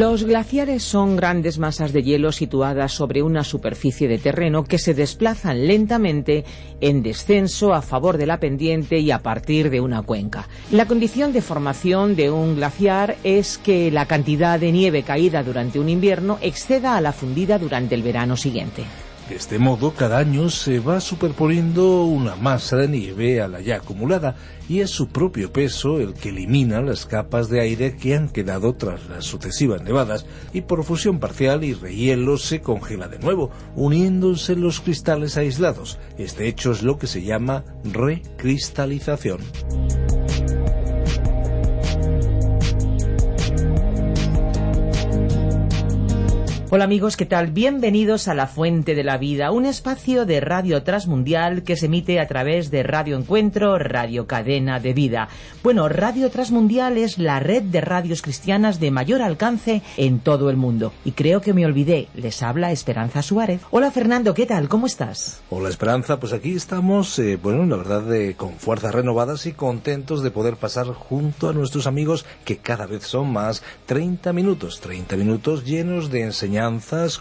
Los glaciares son grandes masas de hielo situadas sobre una superficie de terreno que se desplazan lentamente en descenso a favor de la pendiente y a partir de una cuenca. La condición de formación de un glaciar es que la cantidad de nieve caída durante un invierno exceda a la fundida durante el verano siguiente. De este modo, cada año se va superponiendo una masa de nieve a la ya acumulada y es su propio peso el que elimina las capas de aire que han quedado tras las sucesivas nevadas y por fusión parcial y rehielo se congela de nuevo, uniéndose los cristales aislados. Este hecho es lo que se llama recristalización. Hola amigos, ¿qué tal? Bienvenidos a La Fuente de la Vida, un espacio de radio transmundial que se emite a través de Radio Encuentro, Radio Cadena de Vida. Bueno, Radio Transmundial es la red de radios cristianas de mayor alcance en todo el mundo. Y creo que me olvidé, les habla Esperanza Suárez. Hola Fernando, ¿qué tal? ¿Cómo estás? Hola Esperanza, pues aquí estamos, eh, bueno, la verdad, eh, con fuerzas renovadas y contentos de poder pasar junto a nuestros amigos que cada vez son más 30 minutos, 30 minutos llenos de enseñanza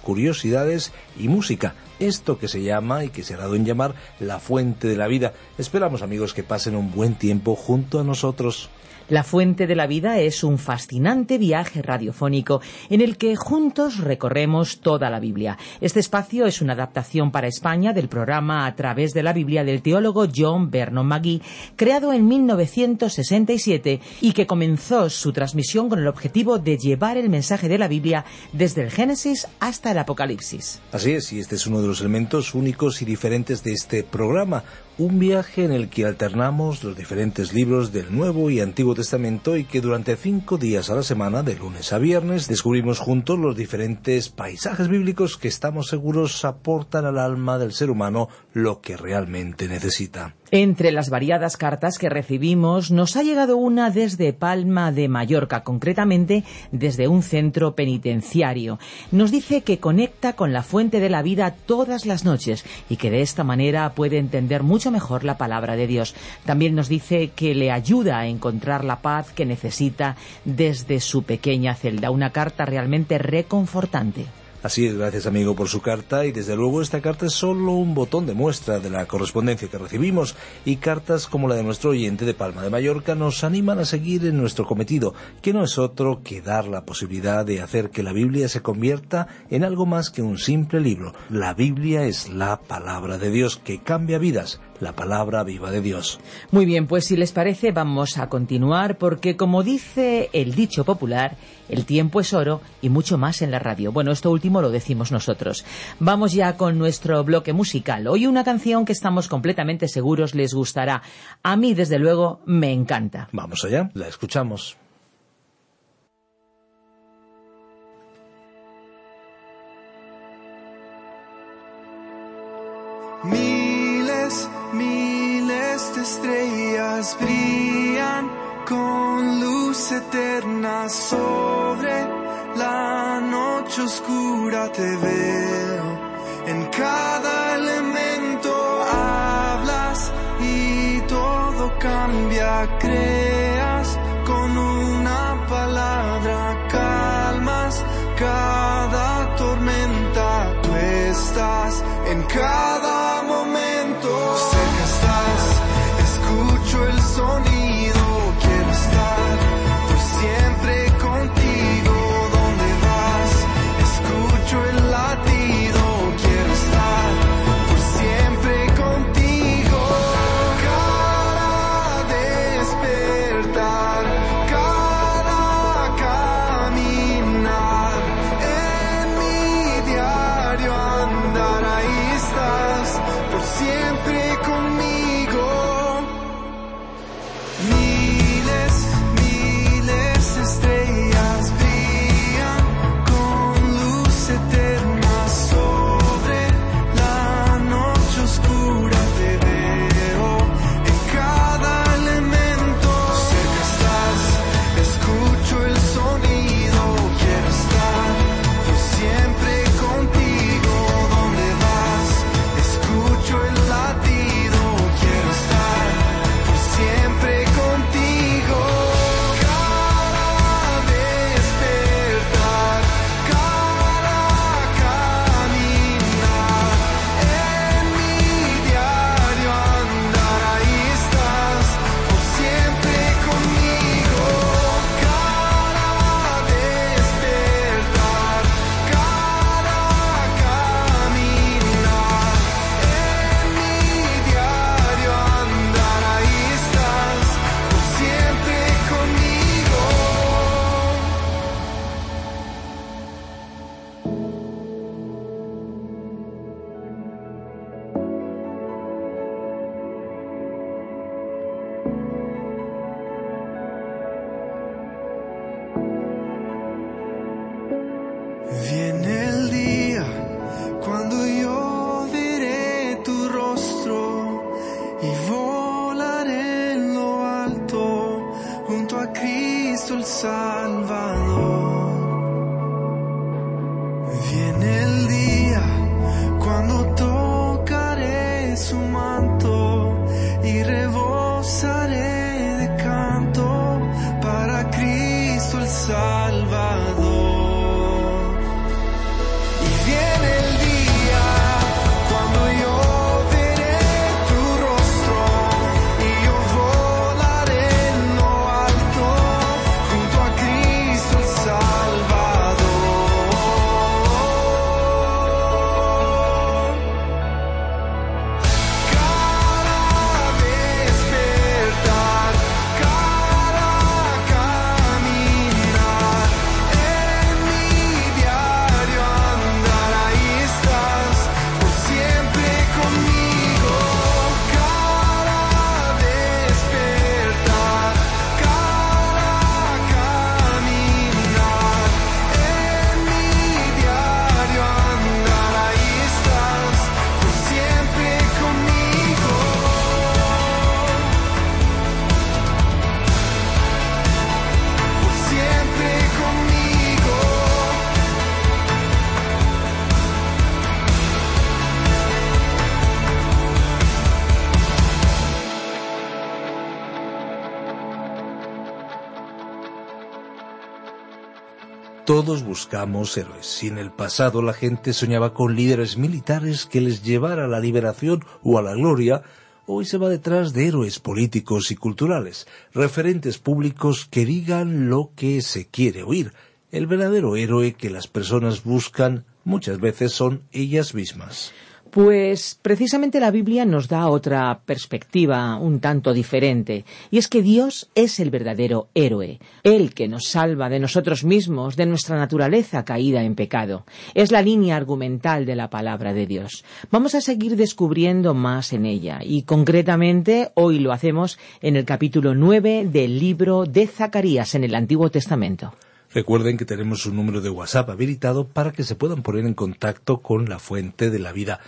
curiosidades y música. Esto que se llama y que se ha dado en llamar la fuente de la vida. Esperamos amigos que pasen un buen tiempo junto a nosotros. La Fuente de la Vida es un fascinante viaje radiofónico en el que juntos recorremos toda la Biblia. Este espacio es una adaptación para España del programa A través de la Biblia del teólogo John Vernon McGee, creado en 1967 y que comenzó su transmisión con el objetivo de llevar el mensaje de la Biblia desde el Génesis hasta el Apocalipsis. Así es, y este es uno de los elementos únicos y diferentes de este programa, un viaje en el que alternamos los diferentes libros del Nuevo y Antiguo Testamento y que durante cinco días a la semana, de lunes a viernes, descubrimos juntos los diferentes paisajes bíblicos que estamos seguros aportan al alma del ser humano lo que realmente necesita. Entre las variadas cartas que recibimos, nos ha llegado una desde Palma de Mallorca, concretamente desde un centro penitenciario. Nos dice que conecta con la fuente de la vida todas las noches y que de esta manera puede entender mucho mejor la palabra de Dios. También nos dice que le ayuda a encontrar la paz que necesita desde su pequeña celda. Una carta realmente reconfortante. Así es, gracias amigo por su carta. Y desde luego esta carta es solo un botón de muestra de la correspondencia que recibimos. Y cartas como la de nuestro oyente de Palma de Mallorca nos animan a seguir en nuestro cometido, que no es otro que dar la posibilidad de hacer que la Biblia se convierta en algo más que un simple libro. La Biblia es la palabra de Dios que cambia vidas, la palabra viva de Dios. Muy bien, pues si les parece vamos a continuar porque como dice el dicho popular, el tiempo es oro y mucho más en la radio. Bueno, esto último lo decimos nosotros. Vamos ya con nuestro bloque musical. Hoy una canción que estamos completamente seguros les gustará. A mí, desde luego, me encanta. Vamos allá, la escuchamos. Eterna sobre la noche oscura te veo. En cada elemento hablas y todo cambia, creas con una palabra, calmas cada tormenta, tú estás en cada Todos buscamos héroes. Si en el pasado la gente soñaba con líderes militares que les llevara a la liberación o a la gloria, hoy se va detrás de héroes políticos y culturales, referentes públicos que digan lo que se quiere oír. El verdadero héroe que las personas buscan muchas veces son ellas mismas. Pues precisamente la Biblia nos da otra perspectiva un tanto diferente, y es que Dios es el verdadero héroe, el que nos salva de nosotros mismos, de nuestra naturaleza caída en pecado. Es la línea argumental de la palabra de Dios. Vamos a seguir descubriendo más en ella, y concretamente hoy lo hacemos en el capítulo 9 del libro de Zacarías en el Antiguo Testamento. Recuerden que tenemos un número de WhatsApp habilitado para que se puedan poner en contacto con la fuente de la vida.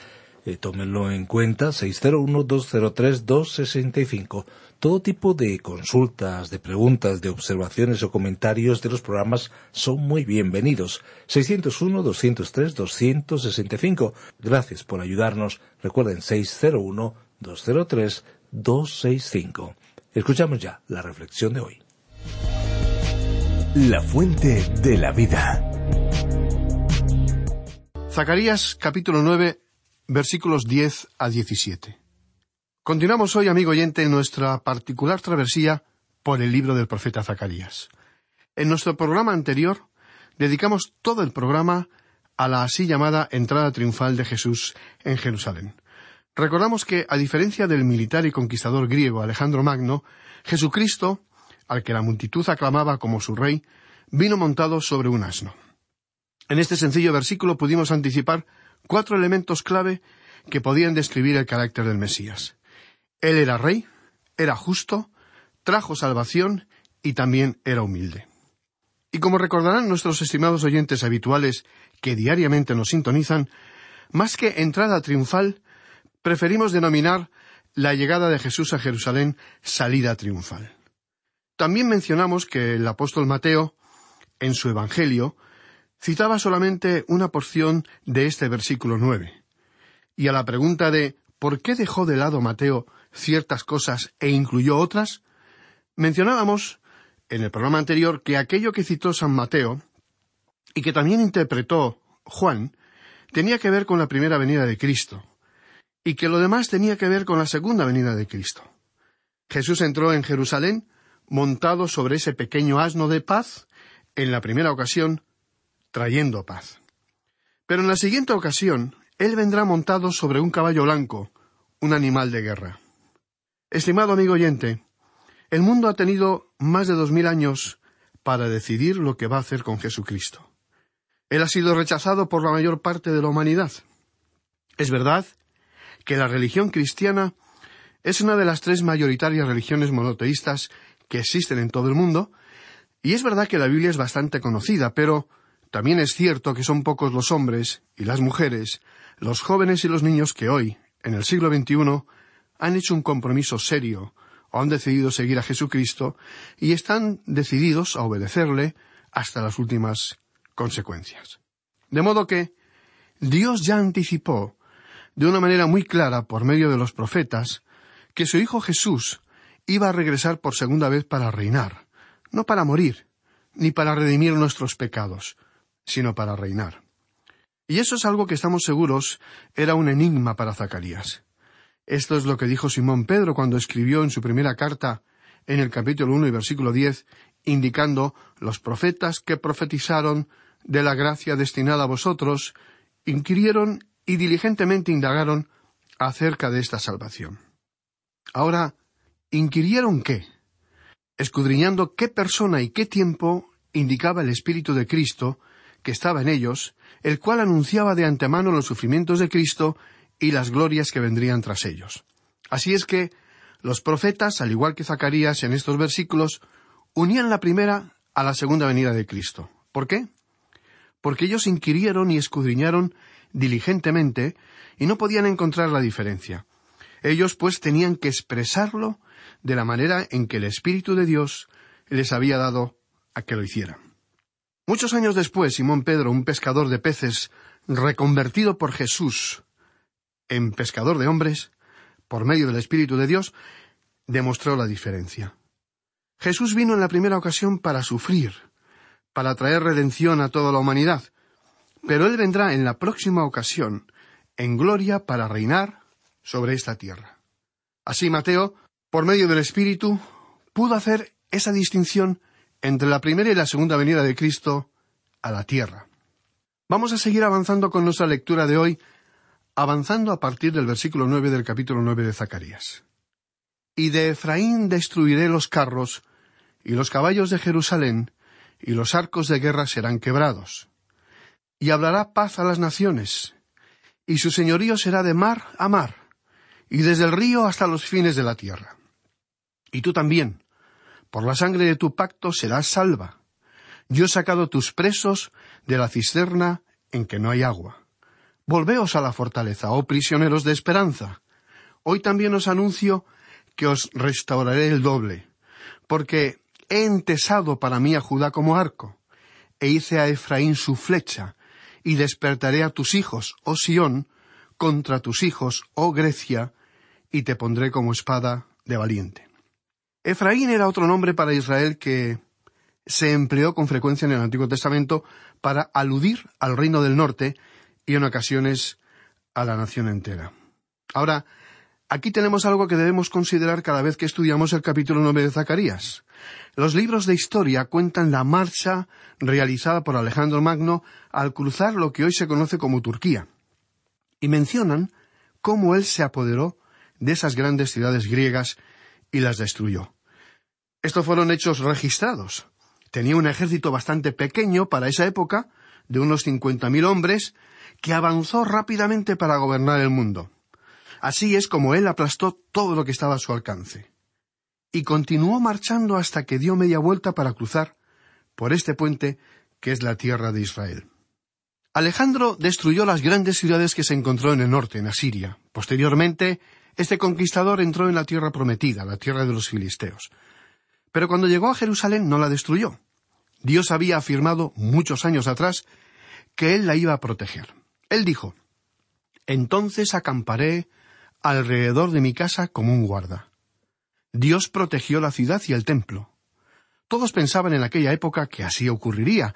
Eh, tómenlo en cuenta, 601-203-265. Todo tipo de consultas, de preguntas, de observaciones o comentarios de los programas son muy bienvenidos. 601-203-265. Gracias por ayudarnos. Recuerden, 601-203-265. Escuchamos ya la reflexión de hoy. La fuente de la vida. Zacarías capítulo 9 versículos 10 a 17. Continuamos hoy, amigo oyente, en nuestra particular travesía por el libro del profeta Zacarías. En nuestro programa anterior dedicamos todo el programa a la así llamada entrada triunfal de Jesús en Jerusalén. Recordamos que, a diferencia del militar y conquistador griego Alejandro Magno, Jesucristo, al que la multitud aclamaba como su rey, vino montado sobre un asno. En este sencillo versículo pudimos anticipar cuatro elementos clave que podían describir el carácter del Mesías. Él era rey, era justo, trajo salvación y también era humilde. Y como recordarán nuestros estimados oyentes habituales que diariamente nos sintonizan, más que entrada triunfal, preferimos denominar la llegada de Jesús a Jerusalén salida triunfal. También mencionamos que el apóstol Mateo, en su Evangelio, citaba solamente una porción de este versículo nueve. Y a la pregunta de ¿por qué dejó de lado Mateo ciertas cosas e incluyó otras? mencionábamos en el programa anterior que aquello que citó San Mateo y que también interpretó Juan tenía que ver con la primera venida de Cristo y que lo demás tenía que ver con la segunda venida de Cristo. Jesús entró en Jerusalén montado sobre ese pequeño asno de paz en la primera ocasión trayendo paz. Pero en la siguiente ocasión, Él vendrá montado sobre un caballo blanco, un animal de guerra. Estimado amigo oyente, el mundo ha tenido más de dos mil años para decidir lo que va a hacer con Jesucristo. Él ha sido rechazado por la mayor parte de la humanidad. Es verdad que la religión cristiana es una de las tres mayoritarias religiones monoteístas que existen en todo el mundo, y es verdad que la Biblia es bastante conocida, pero también es cierto que son pocos los hombres y las mujeres, los jóvenes y los niños que hoy, en el siglo XXI, han hecho un compromiso serio o han decidido seguir a Jesucristo y están decididos a obedecerle hasta las últimas consecuencias. De modo que Dios ya anticipó de una manera muy clara por medio de los profetas que su Hijo Jesús iba a regresar por segunda vez para reinar, no para morir, ni para redimir nuestros pecados, sino para reinar. Y eso es algo que estamos seguros era un enigma para Zacarías. Esto es lo que dijo Simón Pedro cuando escribió en su primera carta, en el capítulo uno y versículo diez, indicando los profetas que profetizaron de la gracia destinada a vosotros, inquirieron y diligentemente indagaron acerca de esta salvación. Ahora, ¿inquirieron qué? Escudriñando qué persona y qué tiempo indicaba el Espíritu de Cristo que estaba en ellos, el cual anunciaba de antemano los sufrimientos de Cristo y las glorias que vendrían tras ellos. Así es que los profetas, al igual que Zacarías en estos versículos, unían la primera a la segunda venida de Cristo. ¿Por qué? Porque ellos inquirieron y escudriñaron diligentemente y no podían encontrar la diferencia. Ellos pues tenían que expresarlo de la manera en que el Espíritu de Dios les había dado a que lo hicieran. Muchos años después, Simón Pedro, un pescador de peces, reconvertido por Jesús en pescador de hombres, por medio del Espíritu de Dios, demostró la diferencia. Jesús vino en la primera ocasión para sufrir, para traer redención a toda la humanidad, pero Él vendrá en la próxima ocasión en gloria para reinar sobre esta tierra. Así Mateo, por medio del Espíritu, pudo hacer esa distinción entre la primera y la segunda venida de Cristo a la tierra. Vamos a seguir avanzando con nuestra lectura de hoy, avanzando a partir del versículo nueve del capítulo nueve de Zacarías. Y de Efraín destruiré los carros, y los caballos de Jerusalén, y los arcos de guerra serán quebrados. Y hablará paz a las naciones, y su señorío será de mar a mar, y desde el río hasta los fines de la tierra. Y tú también, por la sangre de tu pacto serás salva. Yo he sacado tus presos de la cisterna en que no hay agua. Volveos a la fortaleza, oh prisioneros de esperanza. Hoy también os anuncio que os restauraré el doble, porque he entesado para mí a Judá como arco, e hice a Efraín su flecha, y despertaré a tus hijos, oh Sión, contra tus hijos, oh Grecia, y te pondré como espada de valiente. Efraín era otro nombre para Israel que se empleó con frecuencia en el Antiguo Testamento para aludir al reino del norte y en ocasiones a la nación entera. Ahora, aquí tenemos algo que debemos considerar cada vez que estudiamos el capítulo nueve de Zacarías. Los libros de historia cuentan la marcha realizada por Alejandro Magno al cruzar lo que hoy se conoce como Turquía, y mencionan cómo él se apoderó de esas grandes ciudades griegas y las destruyó. Estos fueron hechos registrados. Tenía un ejército bastante pequeño para esa época, de unos cincuenta mil hombres, que avanzó rápidamente para gobernar el mundo. Así es como él aplastó todo lo que estaba a su alcance. Y continuó marchando hasta que dio media vuelta para cruzar por este puente que es la tierra de Israel. Alejandro destruyó las grandes ciudades que se encontró en el norte, en Asiria. Posteriormente, este conquistador entró en la tierra prometida, la tierra de los filisteos. Pero cuando llegó a Jerusalén no la destruyó. Dios había afirmado muchos años atrás que Él la iba a proteger. Él dijo, Entonces acamparé alrededor de mi casa como un guarda. Dios protegió la ciudad y el templo. Todos pensaban en aquella época que así ocurriría,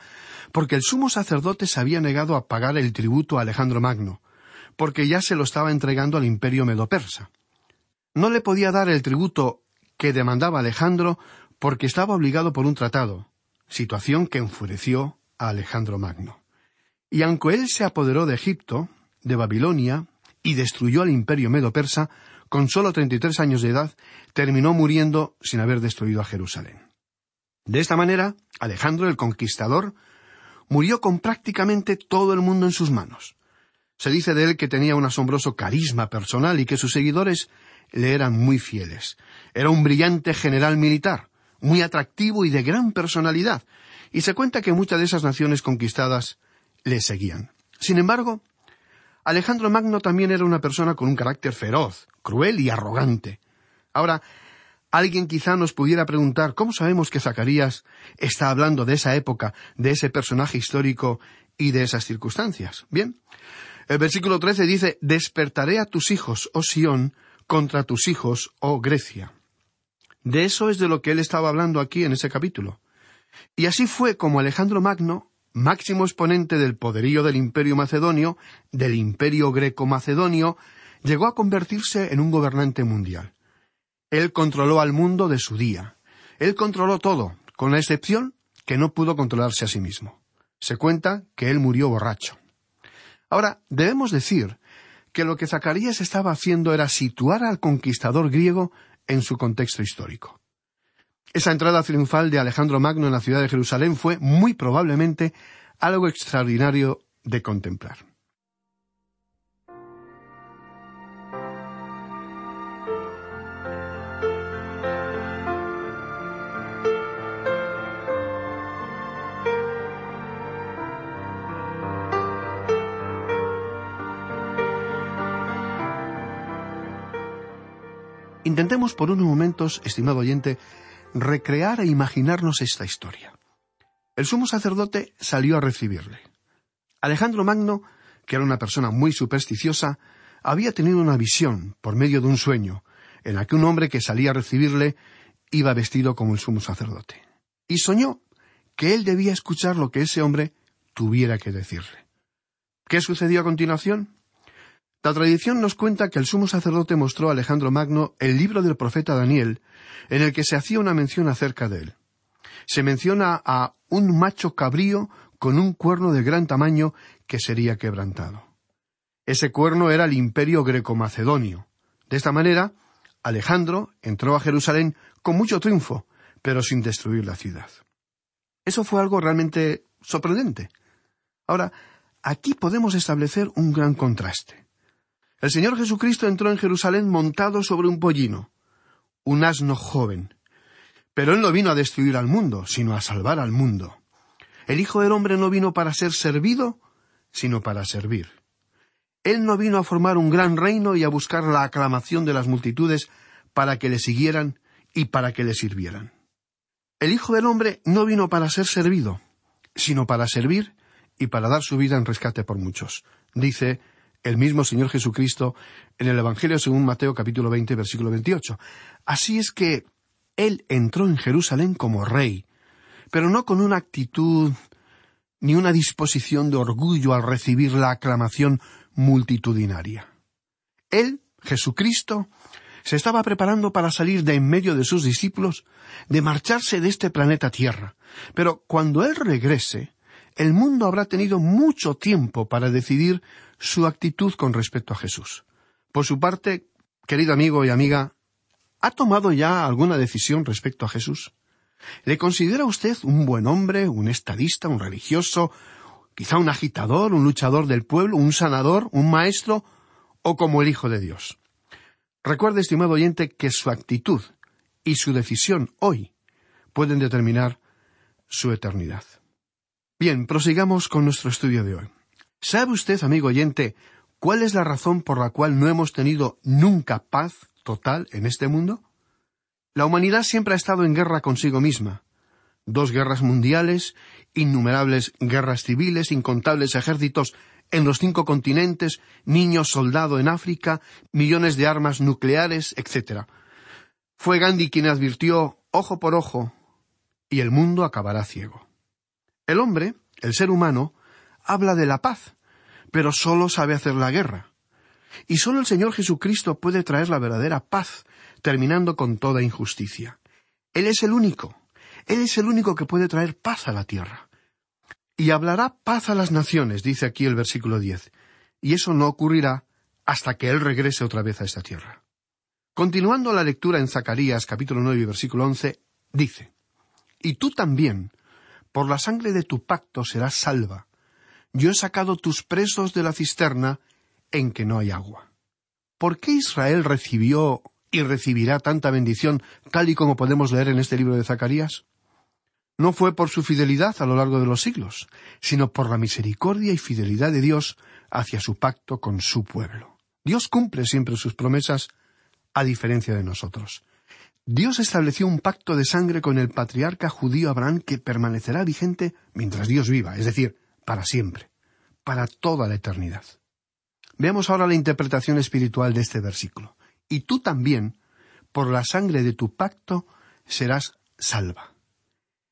porque el sumo sacerdote se había negado a pagar el tributo a Alejandro Magno, porque ya se lo estaba entregando al imperio medo-persa. No le podía dar el tributo que demandaba Alejandro porque estaba obligado por un tratado, situación que enfureció a Alejandro Magno. Y aunque él se apoderó de Egipto, de Babilonia, y destruyó al imperio medo-persa, con solo treinta y tres años de edad, terminó muriendo sin haber destruido a Jerusalén. De esta manera, Alejandro el Conquistador murió con prácticamente todo el mundo en sus manos. Se dice de él que tenía un asombroso carisma personal y que sus seguidores le eran muy fieles. Era un brillante general militar, muy atractivo y de gran personalidad, y se cuenta que muchas de esas naciones conquistadas le seguían. Sin embargo, Alejandro Magno también era una persona con un carácter feroz, cruel y arrogante. Ahora, alguien quizá nos pudiera preguntar cómo sabemos que Zacarías está hablando de esa época, de ese personaje histórico y de esas circunstancias. Bien, El versículo 13 dice, Despertaré a tus hijos, oh Sión, contra tus hijos, oh Grecia. De eso es de lo que él estaba hablando aquí en ese capítulo. Y así fue como Alejandro Magno, máximo exponente del poderío del imperio macedonio, del imperio greco-macedonio, llegó a convertirse en un gobernante mundial. Él controló al mundo de su día. Él controló todo, con la excepción que no pudo controlarse a sí mismo. Se cuenta que él murió borracho. Ahora, debemos decir que lo que Zacarías estaba haciendo era situar al conquistador griego en su contexto histórico. Esa entrada triunfal de Alejandro Magno en la ciudad de Jerusalén fue muy probablemente algo extraordinario de contemplar. Intentemos por unos momentos, estimado oyente, recrear e imaginarnos esta historia. El sumo sacerdote salió a recibirle. Alejandro Magno, que era una persona muy supersticiosa, había tenido una visión, por medio de un sueño, en la que un hombre que salía a recibirle iba vestido como el sumo sacerdote. Y soñó que él debía escuchar lo que ese hombre tuviera que decirle. ¿Qué sucedió a continuación? La tradición nos cuenta que el sumo sacerdote mostró a Alejandro Magno el libro del profeta Daniel, en el que se hacía una mención acerca de él. Se menciona a un macho cabrío con un cuerno de gran tamaño que sería quebrantado. Ese cuerno era el imperio greco-macedonio. De esta manera, Alejandro entró a Jerusalén con mucho triunfo, pero sin destruir la ciudad. Eso fue algo realmente sorprendente. Ahora, aquí podemos establecer un gran contraste. El Señor Jesucristo entró en Jerusalén montado sobre un pollino, un asno joven. Pero Él no vino a destruir al mundo, sino a salvar al mundo. El Hijo del Hombre no vino para ser servido, sino para servir. Él no vino a formar un gran reino y a buscar la aclamación de las multitudes para que le siguieran y para que le sirvieran. El Hijo del Hombre no vino para ser servido, sino para servir y para dar su vida en rescate por muchos. Dice el mismo Señor Jesucristo en el Evangelio según Mateo capítulo 20 versículo 28. Así es que Él entró en Jerusalén como rey, pero no con una actitud ni una disposición de orgullo al recibir la aclamación multitudinaria. Él, Jesucristo, se estaba preparando para salir de en medio de sus discípulos, de marcharse de este planeta Tierra. Pero cuando Él regrese, el mundo habrá tenido mucho tiempo para decidir su actitud con respecto a Jesús. Por su parte, querido amigo y amiga, ¿ha tomado ya alguna decisión respecto a Jesús? ¿Le considera usted un buen hombre, un estadista, un religioso, quizá un agitador, un luchador del pueblo, un sanador, un maestro, o como el Hijo de Dios? Recuerde, estimado oyente, que su actitud y su decisión hoy pueden determinar su eternidad. Bien, prosigamos con nuestro estudio de hoy. ¿Sabe usted, amigo oyente, cuál es la razón por la cual no hemos tenido nunca paz total en este mundo? La humanidad siempre ha estado en guerra consigo misma. Dos guerras mundiales, innumerables guerras civiles, incontables ejércitos en los cinco continentes, niños soldado en África, millones de armas nucleares, etc. Fue Gandhi quien advirtió ojo por ojo, y el mundo acabará ciego. El hombre, el ser humano, habla de la paz, pero solo sabe hacer la guerra. Y solo el Señor Jesucristo puede traer la verdadera paz, terminando con toda injusticia. Él es el único. Él es el único que puede traer paz a la tierra. Y hablará paz a las naciones, dice aquí el versículo diez. Y eso no ocurrirá hasta que Él regrese otra vez a esta tierra. Continuando la lectura en Zacarías capítulo nueve versículo once, dice Y tú también, por la sangre de tu pacto serás salva, yo he sacado tus presos de la cisterna en que no hay agua. ¿Por qué Israel recibió y recibirá tanta bendición tal y como podemos leer en este libro de Zacarías? No fue por su fidelidad a lo largo de los siglos, sino por la misericordia y fidelidad de Dios hacia su pacto con su pueblo. Dios cumple siempre sus promesas, a diferencia de nosotros. Dios estableció un pacto de sangre con el patriarca judío Abraham que permanecerá vigente mientras Dios viva, es decir, para siempre, para toda la eternidad. Veamos ahora la interpretación espiritual de este versículo. Y tú también, por la sangre de tu pacto, serás salva.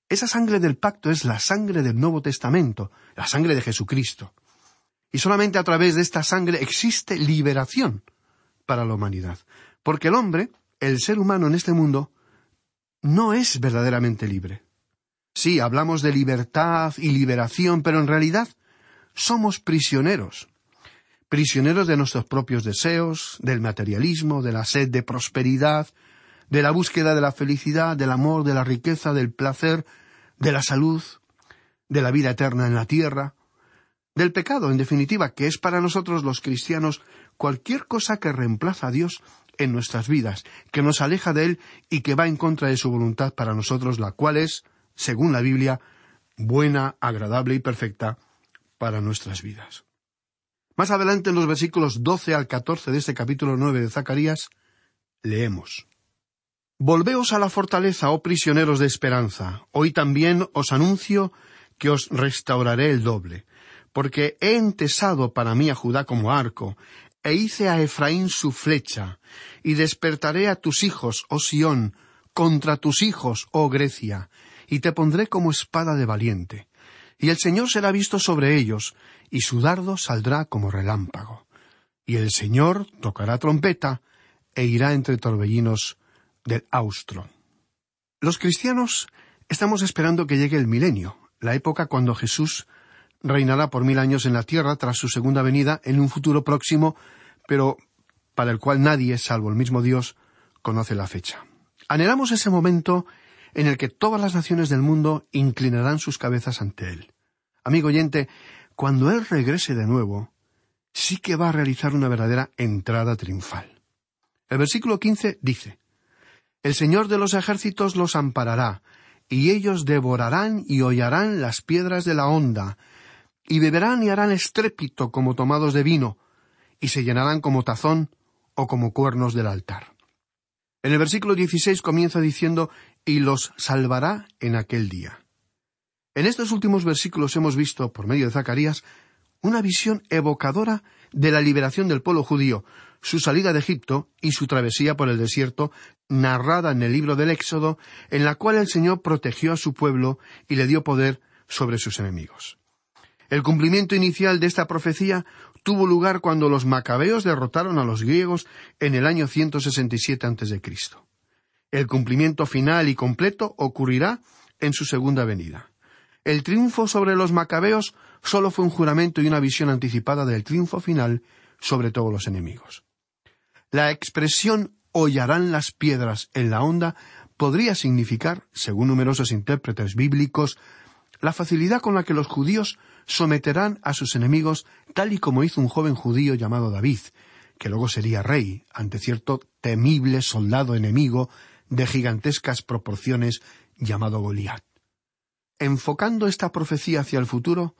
Esa sangre del pacto es la sangre del Nuevo Testamento, la sangre de Jesucristo. Y solamente a través de esta sangre existe liberación para la humanidad. Porque el hombre, el ser humano en este mundo, no es verdaderamente libre. Sí, hablamos de libertad y liberación, pero en realidad somos prisioneros. Prisioneros de nuestros propios deseos, del materialismo, de la sed de prosperidad, de la búsqueda de la felicidad, del amor, de la riqueza, del placer, de la salud, de la vida eterna en la tierra, del pecado, en definitiva, que es para nosotros los cristianos cualquier cosa que reemplaza a Dios en nuestras vidas, que nos aleja de Él y que va en contra de su voluntad para nosotros, la cual es, según la Biblia, buena, agradable y perfecta para nuestras vidas. Más adelante en los versículos 12 al 14 de este capítulo 9 de Zacarías, leemos. Volveos a la fortaleza, oh prisioneros de esperanza. Hoy también os anuncio que os restauraré el doble, porque he entesado para mí a Judá como arco, e hice a Efraín su flecha, y despertaré a tus hijos, oh Sión, contra tus hijos, oh Grecia, y te pondré como espada de valiente. Y el Señor será visto sobre ellos, y su dardo saldrá como relámpago. Y el Señor tocará trompeta, e irá entre torbellinos del austro. Los cristianos estamos esperando que llegue el milenio, la época cuando Jesús reinará por mil años en la tierra tras su segunda venida en un futuro próximo, pero para el cual nadie, salvo el mismo Dios, conoce la fecha. Anhelamos ese momento en el que todas las naciones del mundo inclinarán sus cabezas ante Él. Amigo oyente, cuando Él regrese de nuevo, sí que va a realizar una verdadera entrada triunfal. El versículo quince dice El Señor de los ejércitos los amparará, y ellos devorarán y hollarán las piedras de la honda, y beberán y harán estrépito como tomados de vino, y se llenarán como tazón o como cuernos del altar. En el versículo 16 comienza diciendo, y los salvará en aquel día. En estos últimos versículos hemos visto, por medio de Zacarías, una visión evocadora de la liberación del pueblo judío, su salida de Egipto y su travesía por el desierto, narrada en el libro del Éxodo, en la cual el Señor protegió a su pueblo y le dio poder sobre sus enemigos. El cumplimiento inicial de esta profecía tuvo lugar cuando los macabeos derrotaron a los griegos en el año 167 a.C. El cumplimiento final y completo ocurrirá en su segunda venida. El triunfo sobre los macabeos solo fue un juramento y una visión anticipada del triunfo final sobre todos los enemigos. La expresión hollarán las piedras en la onda podría significar, según numerosos intérpretes bíblicos, la facilidad con la que los judíos someterán a sus enemigos tal y como hizo un joven judío llamado David, que luego sería rey ante cierto temible soldado enemigo de gigantescas proporciones llamado Goliat. Enfocando esta profecía hacia el futuro,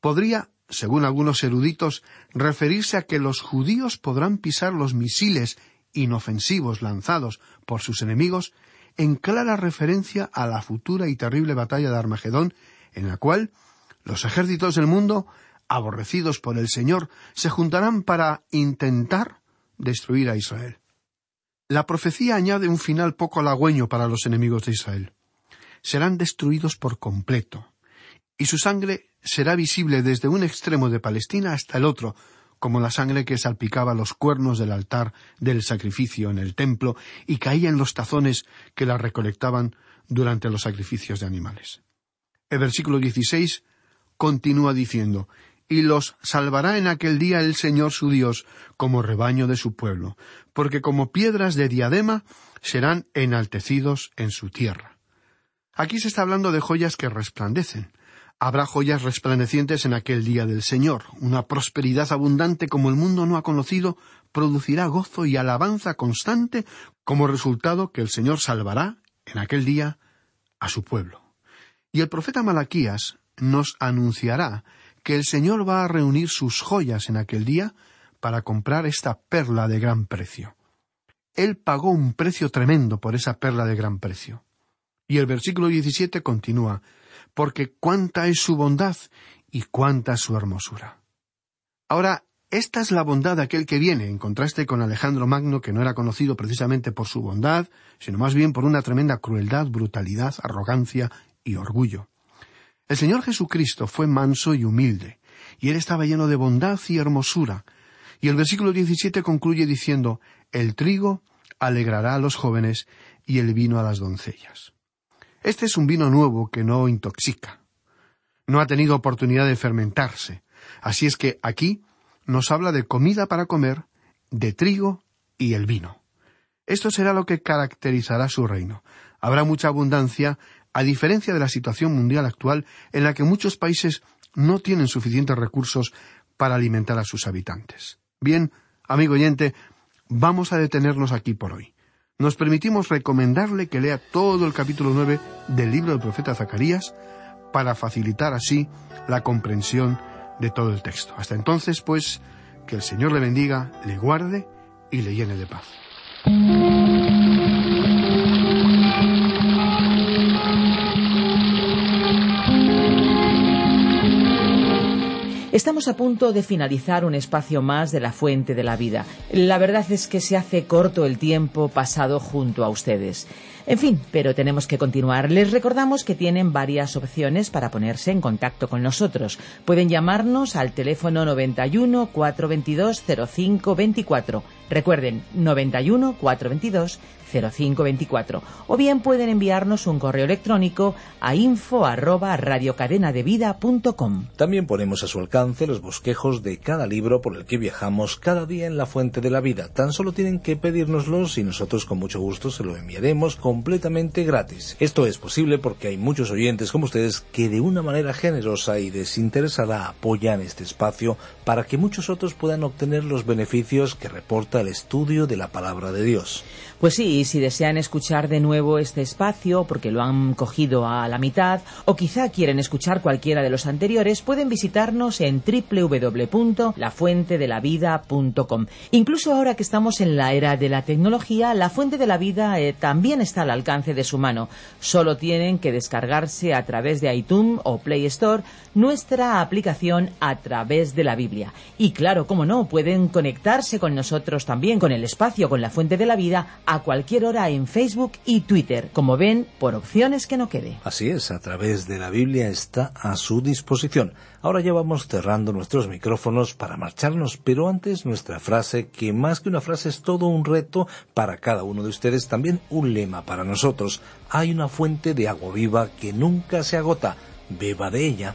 podría, según algunos eruditos, referirse a que los judíos podrán pisar los misiles inofensivos lanzados por sus enemigos en clara referencia a la futura y terrible batalla de Armagedón, en la cual los ejércitos del mundo, aborrecidos por el Señor, se juntarán para intentar destruir a Israel. La profecía añade un final poco halagüeño para los enemigos de Israel. Serán destruidos por completo, y su sangre será visible desde un extremo de Palestina hasta el otro, como la sangre que salpicaba los cuernos del altar del sacrificio en el templo y caía en los tazones que la recolectaban durante los sacrificios de animales. El versículo 16 continúa diciendo, y los salvará en aquel día el Señor su Dios como rebaño de su pueblo, porque como piedras de diadema serán enaltecidos en su tierra. Aquí se está hablando de joyas que resplandecen. Habrá joyas resplandecientes en aquel día del Señor. Una prosperidad abundante como el mundo no ha conocido producirá gozo y alabanza constante como resultado que el Señor salvará en aquel día a su pueblo. Y el profeta Malaquías nos anunciará que el Señor va a reunir sus joyas en aquel día para comprar esta perla de gran precio. Él pagó un precio tremendo por esa perla de gran precio. Y el versículo 17 continúa, porque cuánta es su bondad y cuánta su hermosura. Ahora, Esta es la bondad de aquel que viene, en contraste con Alejandro Magno, que no era conocido precisamente por su bondad, sino más bien por una tremenda crueldad, brutalidad, arrogancia y orgullo. El Señor Jesucristo fue manso y humilde, y él estaba lleno de bondad y hermosura. Y el versículo 17 concluye diciendo, El trigo alegrará a los jóvenes y el vino a las doncellas. Este es un vino nuevo que no intoxica. No ha tenido oportunidad de fermentarse. Así es que aquí nos habla de comida para comer, de trigo y el vino. Esto será lo que caracterizará su reino. Habrá mucha abundancia, a diferencia de la situación mundial actual en la que muchos países no tienen suficientes recursos para alimentar a sus habitantes. Bien, amigo oyente, vamos a detenernos aquí por hoy. Nos permitimos recomendarle que lea todo el capítulo nueve del libro del profeta Zacarías para facilitar así la comprensión de todo el texto. Hasta entonces, pues, que el Señor le bendiga, le guarde y le llene de paz. Estamos a punto de finalizar un espacio más de la fuente de la vida. La verdad es que se hace corto el tiempo pasado junto a ustedes. En fin, pero tenemos que continuar. Les recordamos que tienen varias opciones para ponerse en contacto con nosotros. Pueden llamarnos al teléfono 91 422 0524. Recuerden, 91 422 0524 o bien pueden enviarnos un correo electrónico a info arroba radiocadenadevida.com. También ponemos a su alcance los bosquejos de cada libro por el que viajamos cada día en la fuente de la vida. Tan solo tienen que pedírnoslos y nosotros con mucho gusto se lo enviaremos completamente gratis. Esto es posible porque hay muchos oyentes como ustedes que de una manera generosa y desinteresada apoyan este espacio para que muchos otros puedan obtener los beneficios que reporta el estudio de la palabra de Dios. Pues sí, si desean escuchar de nuevo este espacio porque lo han cogido a la mitad o quizá quieren escuchar cualquiera de los anteriores, pueden visitarnos en www.lafuentedelavida.com. Incluso ahora que estamos en la era de la tecnología, la Fuente de la Vida eh, también está al alcance de su mano. Solo tienen que descargarse a través de iTunes o Play Store nuestra aplicación a través de la Biblia. Y claro, como no, pueden conectarse con nosotros también, con el espacio, con la Fuente de la Vida, a cualquier hora en Facebook y Twitter, como ven, por opciones que no quede. Así es, a través de la Biblia está a su disposición. Ahora ya vamos cerrando nuestros micrófonos para marcharnos, pero antes nuestra frase, que más que una frase es todo un reto para cada uno de ustedes, también un lema para nosotros. Hay una fuente de agua viva que nunca se agota. Beba de ella.